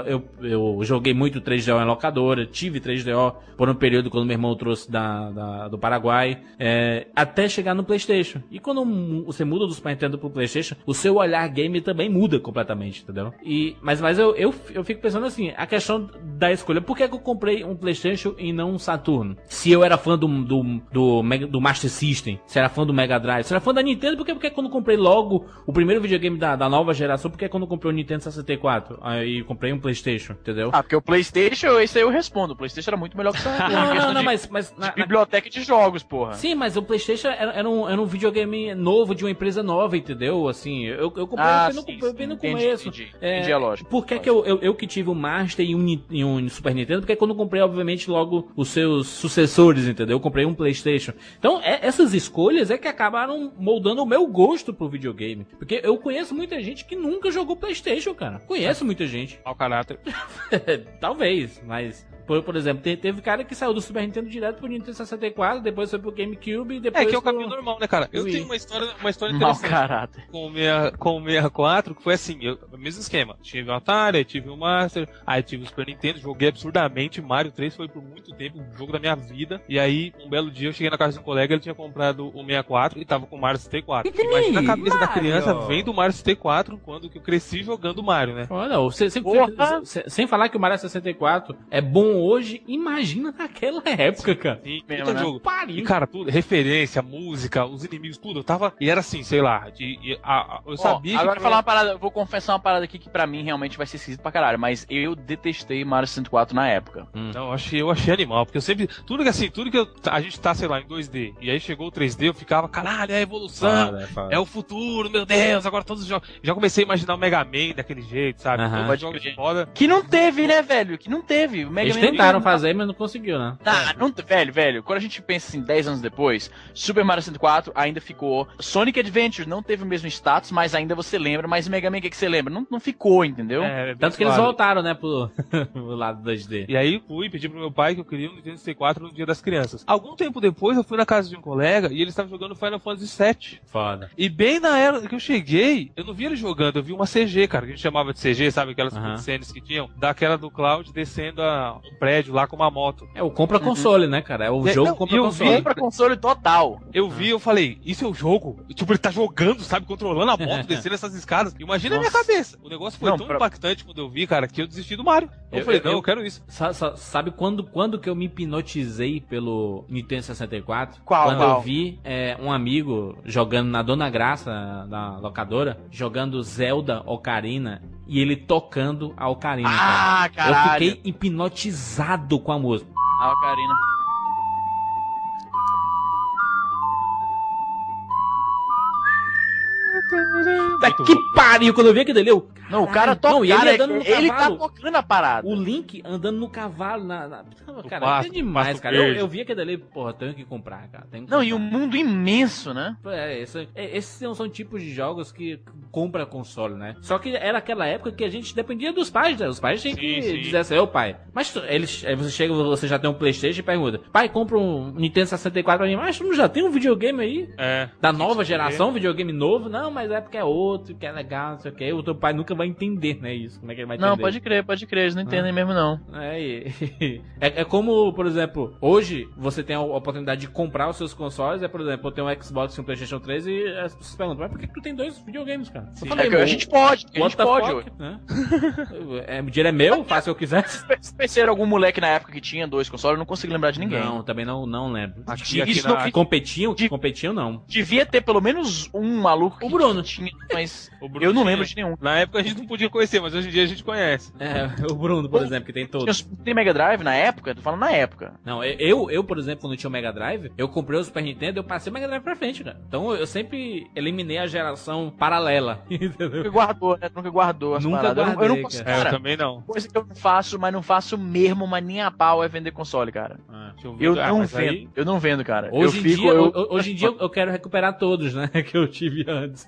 eu, eu joguei muito 3DO em locadora, tive 3DO por um período quando meu irmão trouxe da, da do Paraguai, é, até chegar no PlayStation. E quando você muda do Super Nintendo pro PlayStation, o seu olhar game também muda completamente, entendeu? E, mas mas eu, eu, eu fico pensando assim, a questão da escolha, por que, que eu comprei um PlayStation e não um Saturno? Se eu era fã do, do, do, do Master System, se era fã do Mega Drive, se era fã da Nintendo, porque, porque quando comprei logo o primeiro videogame da, da nova geração, porque quando comprei o Nintendo 64, aí comprei um PlayStation, entendeu? Ah, porque o PlayStation, esse aí eu respondo, o PlayStation era muito melhor que o Saturno. não, não, não, mas... mas na, biblioteca de jogos, porra. Sim, mas o PlayStation era, era, um, era um videogame novo, de uma empresa nova, entendeu? Assim, eu, eu comprei ah, bem, no, bem no começo. Entendi, é, entendi a lógica. Por que, que eu, eu, eu, que tive um Master e um, e um Super Nintendo? Porque quando eu comprei, obviamente, logo os seus sucessores, entendeu? Eu comprei um PlayStation. Então, é, essas escolhas é que acabaram moldando o meu gosto pro videogame. Porque eu conheço muita gente que nunca jogou PlayStation, cara. Conheço muita gente. Ao caráter. Talvez, mas por, por exemplo, te, teve cara que saiu do Super Nintendo direto pro Nintendo 64, depois foi pro GameCube e depois. É que é o caminho normal, né, cara? Eu Wii. tenho uma história, uma história interessante com o, meia, com o 64, que foi assim, eu, o mesmo esquema. Tive o Atari, tive o Master, aí tive o Super Nintendo, joguei absurdamente. Mario 3 foi por muito tempo o jogo da minha vida. E aí, um belo dia, eu cheguei na casa de um colega, ele tinha comprado o 64 e tava com o Mario 64. Que Imagina a cabeça Mario. da criança vendo o Mario 64 quando que eu cresci jogando o Mario, né? Olha, sem, sem, sem falar que o Mario 64 é bom bom hoje, imagina naquela época, cara. Sim, mesmo, né? jogo. Pariu. E, cara, tudo, referência, música, os inimigos, tudo. Eu tava. E era assim, sei lá. De, de a, a, eu sabia Agora, que... falar uma parada, eu vou confessar uma parada aqui que pra mim realmente vai ser esquisito pra caralho. Mas eu detestei Mario 64 na época. Hum. Não, eu achei, eu achei animal. Porque eu sempre. Tudo que assim, tudo que eu, a gente tá, sei lá, em 2D. E aí chegou o 3D, eu ficava, caralho, é a evolução. Fala. É o futuro, meu Deus. Agora todos os jogos. Já comecei a imaginar o Mega Man daquele jeito, sabe? Uh -huh. jogos foda. Que não teve, né, velho? Que não teve. O Mega Eles Man tentaram fazer, mas não conseguiu, né? Ah, não, velho, velho. Quando a gente pensa assim, 10 anos depois, Super Mario 64 ainda ficou. Sonic Adventure não teve o mesmo status, mas ainda você lembra. Mas Mega Man, o que, que você lembra? Não, não ficou, entendeu? É, Tanto que eles voltaram, né, pro, pro lado 2D. E aí fui pedi pro meu pai que eu queria um Nintendo 64 no Dia das Crianças. Algum tempo depois eu fui na casa de um colega e ele estava jogando Final Fantasy VII. Foda. E bem na era que eu cheguei, eu não vi ele jogando, eu vi uma CG, cara, que a gente chamava de CG, sabe? Aquelas uhum. cenas que tinham, daquela do Cloud descendo a, um prédio lá com uma moto. É o compra console, uhum. né, cara? É o é, jogo não, compra console. Compra console total. Eu vi, eu falei, isso é o jogo? Tipo, ele tá jogando, sabe? Controlando a moto, descendo essas escadas. Imagina Nossa. a minha cabeça. O negócio foi não, tão pra... impactante quando eu vi, cara, que eu desisti do Mario. Eu, eu falei, não, eu, eu quero isso. Sabe quando, quando que eu me hipnotizei pelo Nintendo 64? Qual? Quando qual? eu vi é, um amigo jogando na Dona Graça, na locadora, jogando Zelda Ocarina e ele tocando a Ocarina. Ah, cara. caralho. Eu fiquei hipnotizado com a música. A Ocarina. Tá que pariu! Quando eu vi aquele ali, eu. Não, o cara toca. Não, ele, andando no ele tá tocando a parada. O Link andando no cavalo. Na, na... Cara, pasto, é demais, cara. Eu, eu, vi aquele ali, porra, tenho que comprar, cara. Que não, e o um mundo imenso, né? É, esse, é, esses são, são tipos de jogos que compra console, né? Só que era aquela época que a gente dependia dos pais, né? Os pais tinham que sim. dizer assim, ô pai. Mas eles, aí você chega, você já tem um Playstation e pergunta, pai, compra um Nintendo 64 pra mim. Mas tu não já tem um videogame aí? É. Da nova geração, um videogame novo? Não, mas é porque é outro, que é legal, não sei o que. O teu pai nunca vai entender, né? Isso. Como é que ele vai entender? Não, pode crer, pode crer. Eles não entendem ah. mesmo, não. É, é, é, como, por exemplo, hoje você tem a oportunidade de comprar os seus consoles. É, por exemplo, eu tenho um Xbox e um PlayStation 3 e as pessoas perguntam, mas por que tu tem dois videogames, cara? Eu falei, é a gente pode, a gente pode. Fuck, né? é, o dinheiro é meu, faço o que eu quiser. Se algum moleque na época que tinha dois consoles, eu não consigo lembrar de ninguém. Não, também não, não lembro. Aqui, aqui na... competiam, de... competiam não. Devia ter pelo menos um maluco o Bruno tinha, mas eu não lembro de nenhum. Na época a gente não podia conhecer, mas hoje em dia a gente conhece. É, o Bruno, por exemplo, que tem todos. Tem Mega Drive na época? Tô falando na época. Não, eu, eu por exemplo, quando tinha o Mega Drive, eu comprei o Super Nintendo, eu passei o Mega Drive pra frente, cara. Então eu sempre eliminei a geração paralela, entendeu? Nunca guardou, né? Nunca guardou as Nunca paradas. Guardei, eu não, eu não cara, é, eu também não. Coisa que eu não faço, mas não faço mesmo, mas nem a pau é vender console, cara. Ah, eu, eu ah, não vendo. Aí... Eu não vendo, cara. Hoje eu em fico, dia, eu... hoje em dia eu quero recuperar todos, né? Que eu tive antes.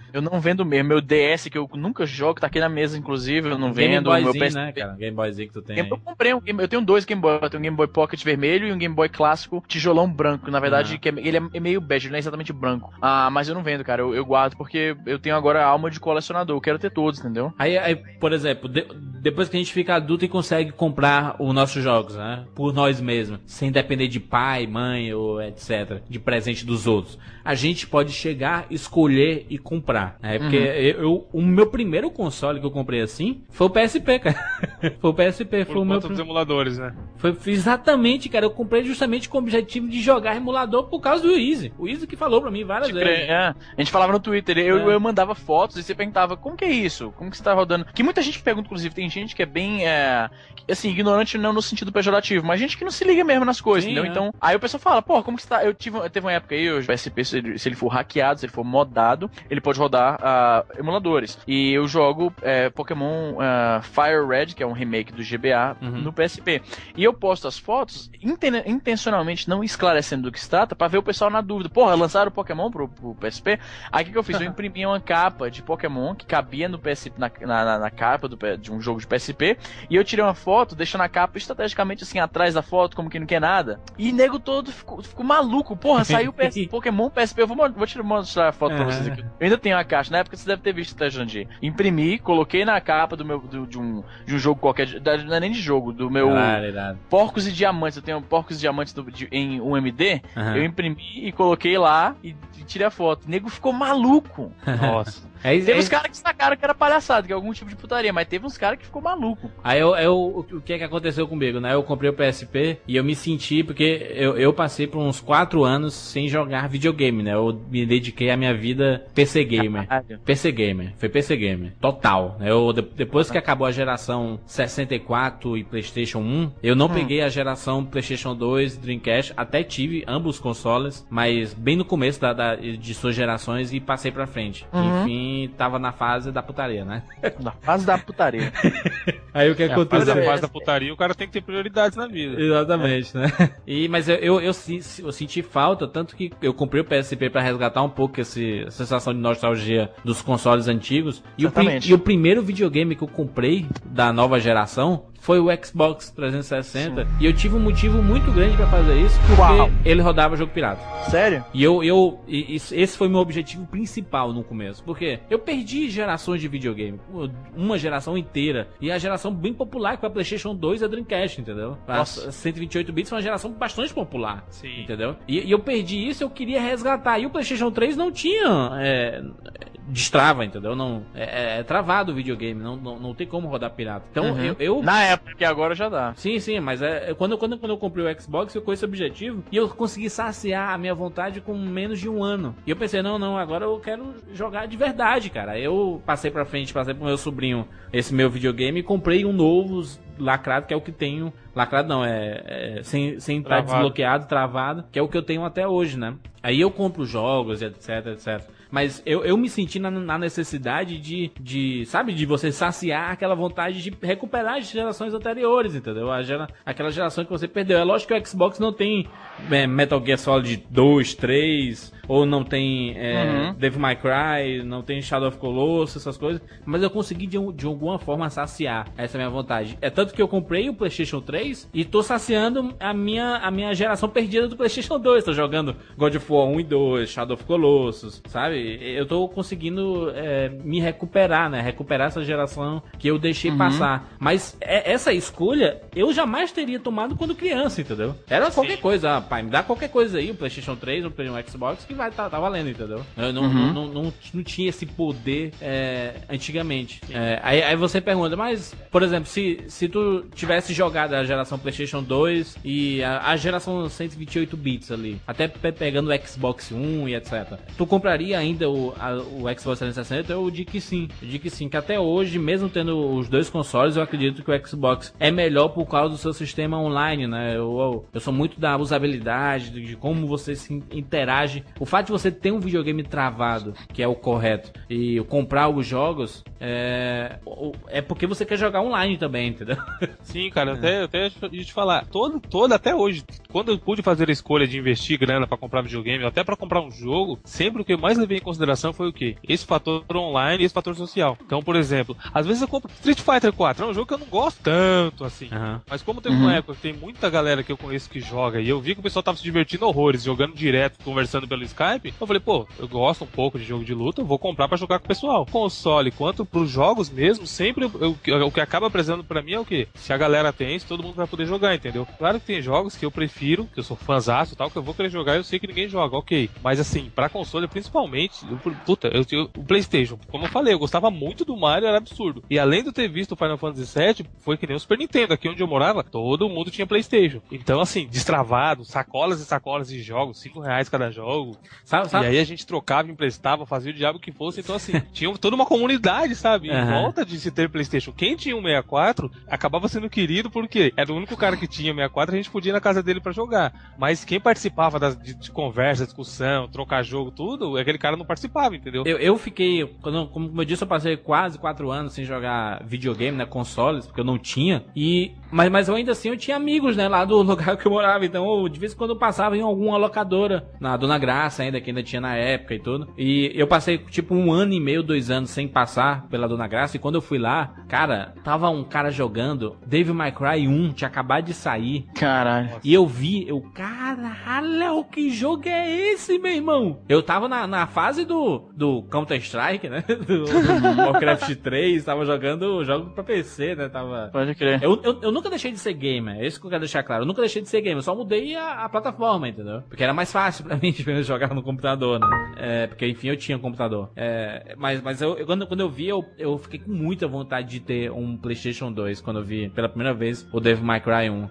eu não vendo mesmo. Meu DS, que eu nunca jogo, tá aqui na mesa, inclusive, eu não Game vendo. Boyzinho, meu PS... né, cara? Game Boyzinho que tu tem. Eu comprei um Game... Eu tenho dois Game Boy. Eu tenho um Game Boy Pocket vermelho e um Game Boy clássico tijolão branco. Na verdade, que é... ele é meio bege, ele não é exatamente branco. Ah, mas eu não vendo, cara. Eu, eu guardo porque eu tenho agora a alma de colecionador. Eu quero ter todos, entendeu? Aí, aí por exemplo, de... depois que a gente fica adulto e consegue comprar os nossos jogos, né? Por nós mesmos, sem depender de pai, mãe ou etc. De presente dos outros. A gente pode chegar, escolher e comprar. Né? Porque uhum. eu, eu, o meu primeiro console que eu comprei assim foi o PSP, cara. foi o PSP. Por foi o meu. dos emuladores, né? Foi exatamente, cara. Eu comprei justamente com o objetivo de jogar emulador por causa do Easy. O Easy que falou pra mim várias vezes. É. A gente falava no Twitter, eu, é. eu mandava fotos e você perguntava como que é isso? Como que você tá rodando? Que muita gente pergunta, inclusive, tem gente que é bem. É, assim, ignorante não no sentido pejorativo, mas gente que não se liga mesmo nas coisas, Sim, entendeu? É. Então, aí o pessoal fala, pô, como que você tá. Eu tive, eu teve uma época aí, o PSP, se ele, se ele for hackeado, se ele for modado, ele pode rodar uh, emuladores. E eu jogo é, Pokémon uh, Fire Red, que é um remake do GBA, uhum. no PSP. E eu posto as fotos inten intencionalmente não esclarecendo do que se trata, pra ver o pessoal na dúvida. Porra, lançaram o Pokémon pro, pro PSP? Aí o que, que, eu fiz? Eu imprimi uma capa de Pokémon que cabia no PSP, na, na, na capa do, de um jogo de PSP, e eu tirei uma foto, deixando a capa estrategicamente assim atrás da foto, como que não quer nada. E nego todo ficou, ficou maluco. Porra, saiu PS, Pokémon PSP. Eu vou, vou tirar, mostrar a foto uhum. pra vocês aqui. Eu ainda tenho a caixa, na época você deve ter visto, tá, Jandir? Imprimi, coloquei na capa do meu, do, de, um, de um jogo qualquer, não é nem de jogo, do meu Porcos e Diamantes. Eu tenho Porcos e Diamantes do, de, em UMD. Uhum. Eu imprimi e coloquei lá e tirei a foto. O nego ficou maluco. Nossa. É, teve é... uns caras que sacaram que era palhaçada, que é algum tipo de putaria, mas teve uns caras que ficou maluco. Aí eu, eu, o que é que aconteceu comigo, né? Eu comprei o PSP e eu me senti, porque eu, eu passei por uns 4 anos sem jogar videogame, né? Eu me dediquei a minha vida PC Gamer. Caralho. PC Gamer. Foi PC Gamer. Total. Eu, depois que acabou a geração 64 e PlayStation 1, eu não hum. peguei a geração PlayStation 2 Dreamcast. Até tive ambos os consoles, mas bem no começo da, da de suas gerações e passei pra frente. Uhum. Enfim, tava na fase da putaria, né? Na fase da putaria. Aí o que é, aconteceu? Na fase da putaria, o cara tem que ter prioridades na vida. Exatamente, é. né? E, mas eu, eu, eu, eu, senti falta, tanto que eu comprei o PSP para resgatar um pouco esse, essa sensação de nostalgia dos consoles antigos. E o, e o primeiro videogame que eu comprei da nova geração foi o Xbox 360. Sim. E eu tive um motivo muito grande para fazer isso, porque Uau. ele rodava jogo pirata. Sério? E eu, eu e, esse foi meu objetivo principal no começo. Porque eu perdi gerações de videogame. Uma geração inteira. E a geração bem popular, que foi a PlayStation 2 e a Dreamcast, entendeu? A 128 bits foi uma geração bastante popular. Sim. Entendeu? E, e eu perdi isso, eu queria resgatar. E o PlayStation 3 não tinha. É, destrava, entendeu? Não, é, é, travado o videogame, não, não, não tem como rodar pirata. Então uhum. eu, eu, Na época, que agora já dá. Sim, sim, mas é, quando, quando, quando eu comprei o Xbox, eu com esse objetivo e eu consegui saciar a minha vontade com menos de um ano. E eu pensei, não, não, agora eu quero jogar de verdade, cara. Eu passei pra frente, passei pro meu sobrinho esse meu videogame e comprei um novo lacrado, que é o que tenho. Lacrado não, é, é sem, sem estar desbloqueado, travado, que é o que eu tenho até hoje, né? Aí eu compro jogos, etc, etc. Mas eu, eu me senti na, na, necessidade de, de, sabe, de você saciar aquela vontade de recuperar as gerações anteriores, entendeu? A gera, aquela geração que você perdeu. É lógico que o Xbox não tem é, Metal Gear Solid 2, 3, ou não tem é, uhum. Devil May Cry, não tem Shadow of Colossus, essas coisas. Mas eu consegui de, de alguma forma saciar essa minha vontade. É tanto que eu comprei o PlayStation 3 e tô saciando a minha, a minha geração perdida do PlayStation 2. Tô jogando God of War 1 e 2, Shadow of Colossus, sabe? eu tô conseguindo é, me recuperar, né? Recuperar essa geração que eu deixei uhum. passar. Mas é, essa escolha eu jamais teria tomado quando criança, entendeu? Era Sim. qualquer coisa, ah, pai, me dá qualquer coisa aí, o PlayStation 3, o Xbox, que vai tá, tá valendo, entendeu? Eu não, uhum. não, não, não, não, tinha esse poder é, antigamente. É, aí, aí você pergunta, mas, por exemplo, se, se tu tivesse jogado a geração PlayStation 2 e a, a geração 128 bits ali, até pegando o Xbox One e etc. Tu compraria ainda o, a, o Xbox 360? Eu digo que sim. Eu digo que sim, que até hoje, mesmo tendo os dois consoles, eu acredito que o Xbox é melhor por causa do seu sistema online, né? Eu, eu, eu sou muito da usabilidade, de como você se interage. O fato de você ter um videogame travado, que é o correto, e comprar os jogos, é, é porque você quer jogar online também, entendeu? Sim, cara, até, até ia te falar, todo, todo até hoje, quando eu pude fazer a escolha de investir grana para comprar videogame, até para comprar um jogo, sempre o que eu mais levei em consideração foi o quê? Esse fator online e esse fator social. Então, por exemplo, às vezes eu compro Street Fighter 4, é um jogo que eu não gosto tanto assim. Uhum. Mas como tem uhum. uma época que tem muita galera que eu conheço que joga e eu vi que o pessoal tava se divertindo horrores, jogando direto, conversando pelo Skype, eu falei, pô, eu gosto um pouco de jogo de luta, eu vou comprar para jogar com o pessoal. Console, quanto pros jogos mesmo, sempre eu, eu, o que acaba apresentando para mim é o quê? Se a galera tem, se todo mundo vai poder jogar, entendeu? Claro que tem jogos que eu prefiro, que eu sou fãzaço e tal, que eu vou querer jogar e eu sei que ninguém joga, ok. Mas assim, pra console, principalmente, eu, puta, eu, eu, o PlayStation, como eu falei, eu gostava muito do Mario, era absurdo. E além de ter visto o Final Fantasy VII, foi que nem o Super Nintendo. Aqui onde eu morava, todo mundo tinha PlayStation. Então, assim, destravado, sacolas e sacolas de jogos, 5 reais cada jogo. Sabe, sabe? E aí a gente trocava, emprestava, fazia o diabo que fosse. Então, assim, tinha toda uma comunidade, sabe? Em uhum. volta de se ter PlayStation. Quem tinha um 64 acabava sendo querido porque era o único cara que tinha 64, a gente podia ir na casa dele para jogar. Mas quem participava das, de, de, conversa, discussão, trocar jogo, tudo, aquele cara não participava, entendeu? Eu, eu fiquei, quando, como eu disse, eu passei quase 4 anos sem jogar videogame, né? Consoles, porque eu não tinha. E, mas, mas eu ainda assim eu tinha amigos, né? Lá do lugar que eu morava. Então, eu, de vez em quando eu passava em alguma locadora, na Dona Graça ainda, que ainda tinha na época e tudo. E eu passei tipo um ano e meio, dois anos sem passar pela Dona Graça. E quando eu fui lá, cara, tava um cara jogando Devil May Cry 1, tinha acabado de sair. Caralho. E eu vi, eu, caralho, que jogo é esse, meu irmão? Eu tava na, na, fase do, do Counter-Strike, né? Do, do Warcraft 3, tava jogando jogo pra PC, né? Tava... Pode crer. Eu, eu, eu, nunca deixei de ser gamer, é isso que eu quero deixar claro. Eu nunca deixei de ser gamer, eu só mudei a, a plataforma, entendeu? Porque era mais fácil pra mim de jogar no computador, né? É, porque, enfim, eu tinha um computador. É, mas mas eu, quando, quando eu vi, eu, eu fiquei com muita vontade de ter um PlayStation 2 quando eu vi pela primeira vez o Devil May Cry 1.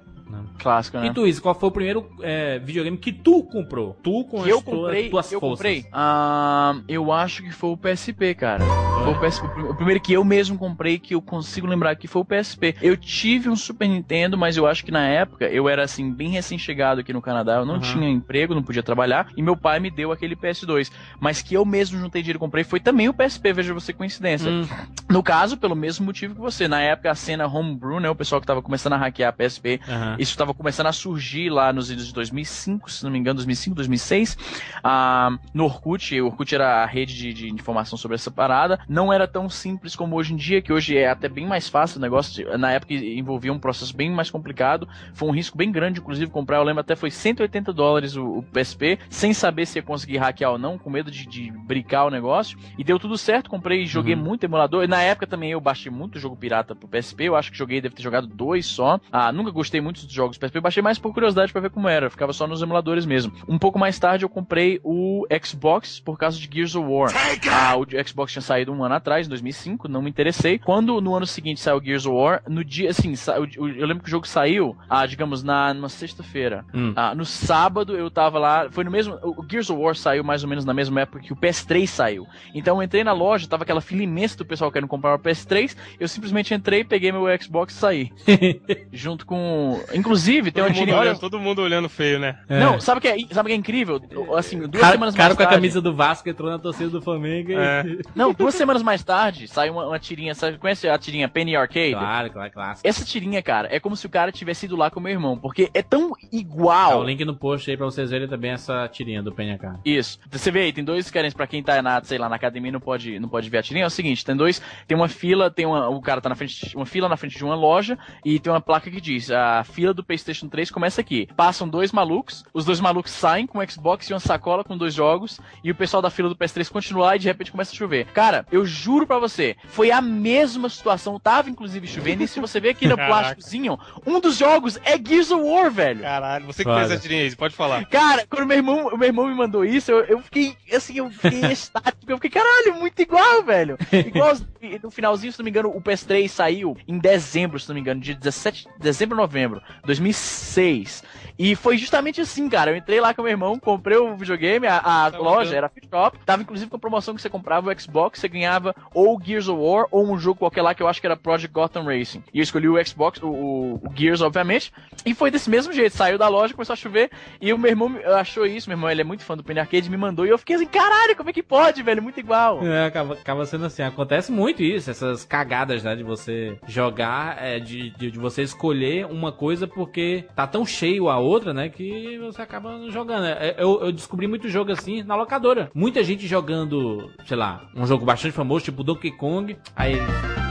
Clássico, né? E tu, Izzy, qual foi o primeiro é, videogame que tu comprou? Tu com eu comprei, tuas eu forças. comprei. Ah, eu acho que foi o PSP, cara. Foi o, PSP, o primeiro que eu mesmo comprei que eu consigo lembrar que foi o PSP. Eu tive um Super Nintendo, mas eu acho que na época eu era assim bem recém-chegado aqui no Canadá, eu não uhum. tinha emprego, não podia trabalhar e meu pai me deu aquele PS2. Mas que eu mesmo juntei dinheiro e comprei foi também o PSP, veja você coincidência. Hum. No caso, pelo mesmo motivo que você. Na época a cena homebrew, né, o pessoal que tava começando a hackear a PSP, uhum. Isso tava começando a surgir lá nos anos de 2005, se não me engano, 2005, 2006, ah, no Orkut. O Orkut era a rede de, de, informação sobre essa parada. Não era tão simples como hoje em dia, que hoje é até bem mais fácil o negócio. Na época envolvia um processo bem mais complicado. Foi um risco bem grande, inclusive, comprar. Eu lembro até foi 180 dólares o, o PSP, sem saber se ia conseguir hackear ou não, com medo de, de brincar o negócio. E deu tudo certo. Comprei e joguei uhum. muito emulador. E na época também eu baixei muito jogo pirata pro PSP. Eu acho que joguei, deve ter jogado dois só. Ah, nunca gostei muito dos jogos PSP. Eu baixei mais por curiosidade para ver como era. Ficava só nos emuladores mesmo. Um pouco mais tarde eu comprei o Xbox por causa de Gears of War. Ah, o Xbox tinha saído um ano atrás, em 2005, não me interessei. Quando no ano seguinte saiu Gears of War, no dia, assim, eu lembro que o jogo saiu, ah, digamos, na numa sexta-feira. Hum. Ah, no sábado eu tava lá, foi no mesmo, o Gears of War saiu mais ou menos na mesma época que o PS3 saiu. Então eu entrei na loja, tava aquela fila imensa do pessoal querendo comprar o PS3, eu simplesmente entrei, peguei meu Xbox e saí. Junto com, inclusive, tem uma tirinha olha, todo mundo olhando feio, né? É. Não, sabe o que é, sabe que é incrível? Assim, duas cara, semanas cara mais tarde. com a camisa do Vasco entrou na torcida do Flamengo. É. E... Não, duas semanas mais tarde saiu uma, uma, tirinha. Sabe, conhece a tirinha Penny Arcade? Claro, claro, claro. Essa tirinha, cara, é como se o cara tivesse ido lá com o meu irmão, porque é tão igual. Tá, o link no post aí pra vocês verem também essa tirinha do Penny Arcade. Isso. Você vê aí, tem dois caras pra quem tá na, sei lá, na academia não pode, não pode ver a tirinha. É o seguinte, tem dois, tem uma fila, tem uma, o cara tá na frente, uma fila na frente de uma loja e tem uma placa que diz: a fila do PlayStation 3 começa aqui. Passam dois malucos, os dois malucos saem com o Xbox e uma sacola com dois jogos, e o pessoal da fila do PS3 continua lá e de repente começa a chover. Cara, eu juro pra você, foi a mesma situação, tava inclusive chovendo, e se você ver aqui no plásticozinho, um dos jogos é Gears of War, velho. Caralho, você que fez essa tirinha aí, pode falar. Cara, quando meu irmão, o meu irmão me mandou isso, eu, eu fiquei, assim, eu fiquei estático, eu fiquei, caralho, muito igual, velho. Igual no finalzinho, se não me engano, o PS3 saiu em dezembro, se não me engano, de 17 de dezembro novembro, 2006. E foi justamente assim, cara. Eu entrei lá com meu irmão, comprei o videogame, a, a tá loja era Fit Shop. Tava inclusive com a promoção que você comprava o Xbox, você ganhava ou Gears of War ou um jogo qualquer lá que eu acho que era Project Gotham Racing. E eu escolhi o Xbox, o, o, o Gears, obviamente. E foi desse mesmo jeito. Saiu da loja, começou a chover. E o meu irmão achou isso. Meu irmão, ele é muito fã do Penny Arcade, me mandou. E eu fiquei assim, caralho, como é que pode, velho? Muito igual. É, acaba, acaba sendo assim. Acontece muito isso, essas cagadas, né? De você jogar, é, de, de, de você escolher uma coisa porque tá tão cheio a outra, né? Que você acaba jogando. É, eu, eu, descobri muito jogo assim na locadora. Muita gente jogando, sei lá, um jogo bastante famoso, tipo Donkey Kong. Aí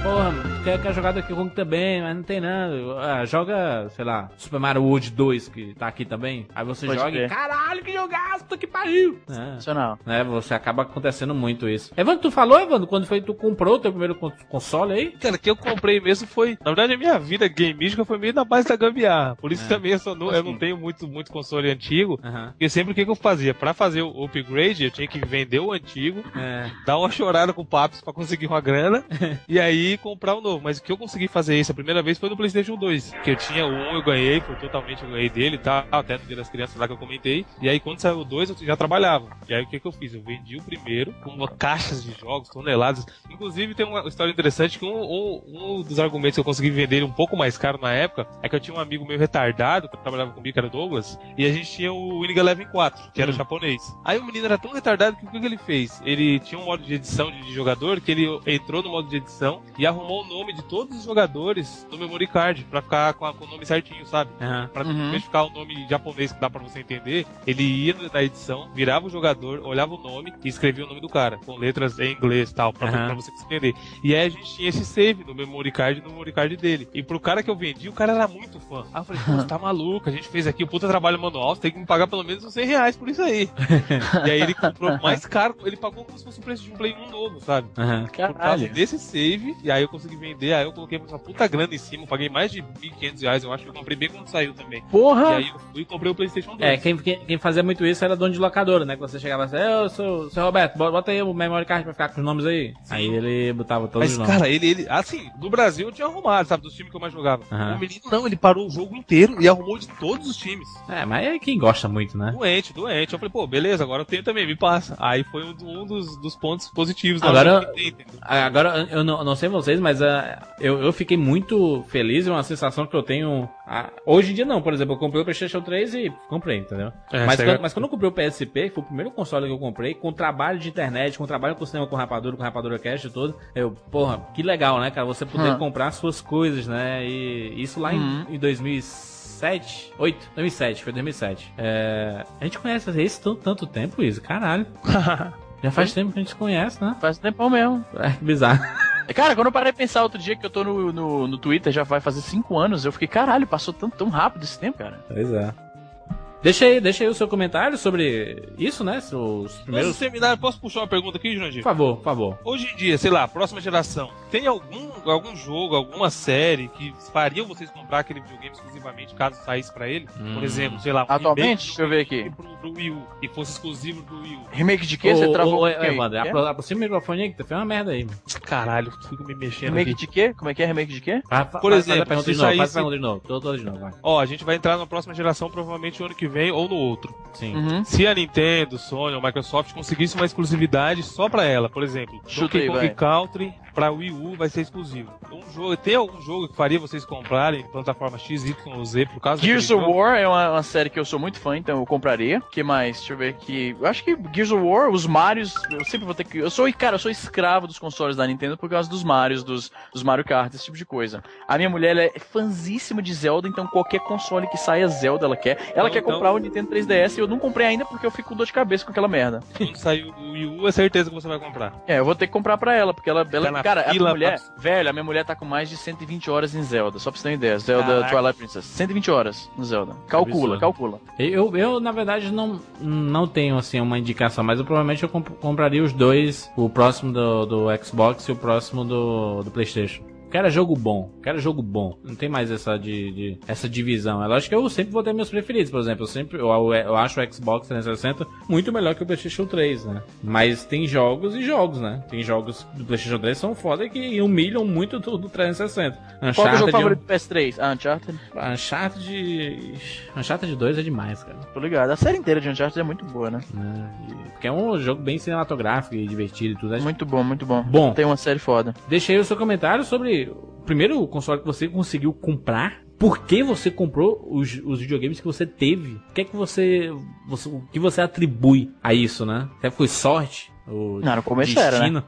porra, quer, quer jogar Donkey Kong também, mas não tem nada. Ah, joga, sei lá, Super Mario World 2, que tá aqui também. Aí você Pode joga e, caralho, que jogaço, que pariu. É. Sensacional. É, você acaba acontecendo muito isso. Evandro, tu falou, Evandro, quando foi tu comprou o teu primeiro console aí? Cara, que eu comprei mesmo foi. Na verdade, a minha vida gameística foi meio na base da gambiarra. Por isso é. também eu, não, eu não tenho muito, muito console antigo. Uhum. Porque sempre o que, que eu fazia? Pra fazer o upgrade, eu tinha que vender o antigo, é. dar uma chorada com o Papos pra conseguir uma grana, e aí comprar o um novo. Mas o que eu consegui fazer isso a primeira vez foi no PlayStation 2. Que eu tinha 1, eu ganhei, foi totalmente eu ganhei dele e tal, até no dia das crianças lá que eu comentei. E aí quando saiu o 2, eu já trabalhava. E aí o que, que eu fiz? Eu vendi o primeiro com uma caixas de jogos, toneladas. Inclusive tem uma história interessante que um, um, um dos argumentos que eu consegui vender um pouco mais caro na época é que eu tinha um amigo meio retardado que trabalhava comigo, que era o Douglas, e a gente tinha o Winning Eleven 4, que era hum. japonês. Aí o menino era tão retardado que o que, que ele fez? Ele tinha um modo de edição de, de jogador que ele entrou no modo de edição e arrumou o nome de todos os jogadores no memory card pra ficar com, a, com o nome certinho, sabe? Aham. Pra Uhum. uhum. ficar o nome japonês que dá pra você entender, ele ia na edição, virava o jogador, olhava o nome e escrevia o nome do cara, com letras em inglês e tal, pra, Aham. pra você entender. E aí a gente tinha esse save no memory card no memory card dele. E pro cara que eu vendi, o cara era muito fã. Aí eu falei, pô, você tá maluco, a gente fez aqui o puta trabalho manual, você tem que me pagar pelo menos uns 100 reais por isso aí. e aí ele comprou mais caro, ele pagou como se fosse o preço de um Play 1 novo, sabe? Aham. Por causa desse save, e aí eu consegui vender, aí eu coloquei uma puta grana em cima, eu paguei mais de 1.500 reais, eu acho que eu comprei bem quando saiu também. E Porra! aí eu fui e comprei o Playstation 2. É, quem, quem, quem fazia muito isso era dono de locadora, né? Que você chegava assim, eu sou, seu Roberto, bota aí o memory card pra ficar com os nomes aí. Aí ele botava todos Mas, os nomes. cara, ele, ele, assim, no Brasil eu tinha arrumado, sabe, dos times que eu mais jogava. Aham. O menino não, ele parou o jogo inteiro e arrumou de todos os times. É, mas é quem gosta muito, né? Doente, doente. Eu falei, pô, beleza, agora eu tenho também, me passa. Aí foi um, um dos, dos pontos positivos da Agora- que tem? Agora, eu não, não sei vocês, mas ah, eu, eu fiquei muito feliz e uma sensação que eu tenho. ah, hoje em dia não, por exemplo, eu comprei o PlayStation 3 e comprei, entendeu? É, mas, quando, mas quando eu comprei o PSP, que foi o primeiro console que eu comprei, com trabalho de internet, com trabalho com cinema com rapadura, com rapadura cash e tudo, eu, porra, que legal, né, cara? Você poder Hum. comprar suas coisas, né? E isso lá Uhum. em, em 2007, 8, 2007, foi 2007. É, a gente conhece esse tanto, tanto tempo, isso, caralho. Já faz tempo que a gente se conhece, né? Faz tempão mesmo. É bizarro. Cara, quando eu parei de pensar outro dia que eu tô no, no, no Twitter, já vai fazer 5 anos, eu fiquei, caralho, passou tão, tão rápido esse tempo, cara. Pois é. Deixa aí, deixa aí o seu comentário sobre isso, né? Os Primeiro primeiros. seminário, posso puxar uma pergunta aqui, Jurandir? Por favor, por favor. Hoje em dia, sei lá, próxima geração, tem algum, algum jogo, alguma série que fariam vocês comprar aquele videogame exclusivamente caso saísse pra ele? Hum. Por exemplo, sei lá, um Atualmente, remake deixa eu ver aqui. pro, pro Wii U e fosse exclusivo do Wii U. Remake de quê? Você travou ô, Quê? apro- aproxima o microfone aí que tu fez uma merda aí. Caralho, fico me mexendo Remake aqui. de quê? Como é que é remake de quê? Fa- Por faz- faz exemplo, a pergunta de novo, faz a pergunta de novo. Tô, tô de novo, vai. Ó, a gente vai entrar na próxima geração provavelmente o ano que vem ou no outro. Sim. Uhum. Se a Nintendo, Sony ou Microsoft conseguisse uma exclusividade só pra ela, por exemplo, Chuta Donkey Kong vai. Country pra Wii U vai ser exclusivo. Um jogo, tem algum jogo que faria vocês comprarem plataforma X, Y ou Z por causa Gears of? War é uma, uma série que eu sou muito fã, então eu compraria. que mais? Deixa eu ver aqui. Eu acho que Gears of War, os Marios, eu sempre vou ter que. Eu sou, cara, eu sou escravo dos consoles da Nintendo por causa dos Marios, dos, dos Mario Kart, esse tipo de coisa. A minha mulher ela é fãzíssima de Zelda, então qualquer console que saia Zelda ela quer. Ela Então, quer então- comprar o Nintendo 3DS e eu não comprei ainda porque eu fico com dor de cabeça com aquela merda. Quando sair o Wii U, é certeza que você vai comprar. É, eu vou ter que comprar pra ela, porque ela. ela Tá cara, a minha mulher. pra- Velho, a minha mulher tá com mais de 120 horas em Zelda, só pra você ter uma ideia. Zelda Caraca. Twilight Princess. 120 horas no Zelda. Calcula, Absurdo. calcula. Eu, eu, na verdade, não, não tenho assim uma indicação, mas eu provavelmente eu comp- compraria os dois, o próximo do, do Xbox e o próximo do, do Playstation. Quero jogo bom, quero jogo bom. Não tem mais essa de, de- essa divisão. É lógico que eu sempre vou ter meus preferidos, por exemplo. Eu sempre eu, eu acho o Xbox 360 muito melhor que o PlayStation 3, né? Mas tem jogos e jogos, né? Tem jogos do PlayStation 3 que são foda que humilham muito do, do 360. Qual que é o Uncharted, jogo favorito do PS3? Ah, Uncharted. Uncharted, Uncharted 2 é demais, cara. Tô ligado. A série inteira de Uncharted é muito boa, né? E- Porque é um jogo bem cinematográfico e divertido e tudo. Muito bom, muito bom. Bom. Tem uma série foda. Deixa aí o seu comentário sobre o primeiro console que você conseguiu comprar. Por que você comprou os, os videogames que você teve? O que é que você, você- o que você atribui a isso, né? Que foi sorte? O Não, no começo era, né? destino?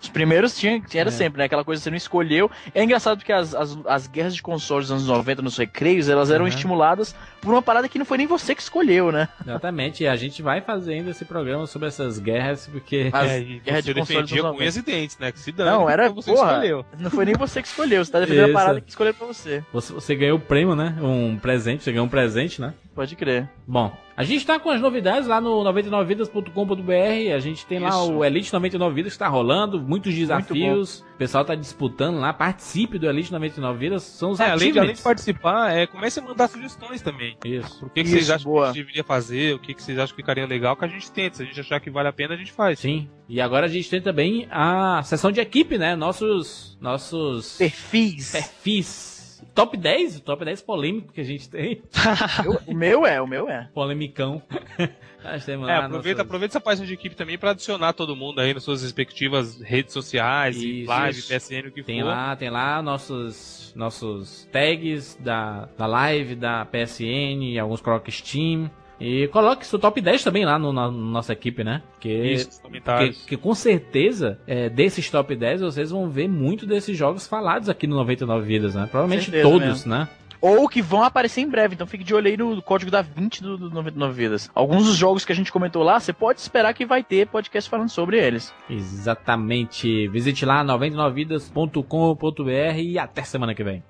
Os primeiros tinha, era É. sempre, né? Aquela coisa que você não escolheu. É engraçado porque as, as, as guerras de consoles dos anos 90 nos recreios, elas eram Uhum. estimuladas por uma parada que não foi nem você que escolheu, né? Exatamente. E a gente vai fazer ainda esse programa sobre essas guerras, porque As é, guerras você de consoles com unhas e dentes, né? Que se dane, Não, era, você porra, escolheu. não foi nem você que escolheu. Você tá defendendo Isso. a parada que escolheram pra você. você, você ganhou o prêmio, né? Um presente, você ganhou um presente, né? Pode crer. Bom, a gente tá com as novidades lá no 99vidas.com.br. A gente tem lá Isso. o Elite 99 Vidas que tá rolando, muitos desafios. O pessoal tá disputando lá. Participe do Elite 99 Vidas. São os É, além, de, além de participar, é, comece a mandar sugestões também. Isso. O que, que Isso, vocês acham boa. que a gente deveria fazer? O que, que vocês acham que ficaria legal? Que a gente tenta. Se a gente achar que vale a pena, a gente faz. Sim. E agora a gente tem também a sessão de equipe, né? Nossos. Nossos Perfis. perfis. Top 10, o top 10 polêmico que a gente tem. Eu- o meu é, o meu é. Polemicão. É, aproveita, aproveita essa página de equipe também pra adicionar todo mundo aí nas suas respectivas redes sociais, Isso, live, isso. PSN, o que Tem for. lá, tem lá nossos, nossos tags da, da live, da PSN, alguns coloca Steam. E coloque seu top 10 também lá no, na, na nossa equipe, né? Que, Isso, que, que, com certeza, é, desses top 10, vocês vão ver muito desses jogos falados aqui no 99 Vidas, né? Provavelmente todos, mesmo. né? ou que vão aparecer em breve. Então fique de olho aí no código da 20 do, do 99 Vidas. Alguns dos jogos que a gente comentou lá, você pode esperar que vai ter podcast falando sobre eles. Exatamente. Visite lá 99vidas.com.br e até semana que vem.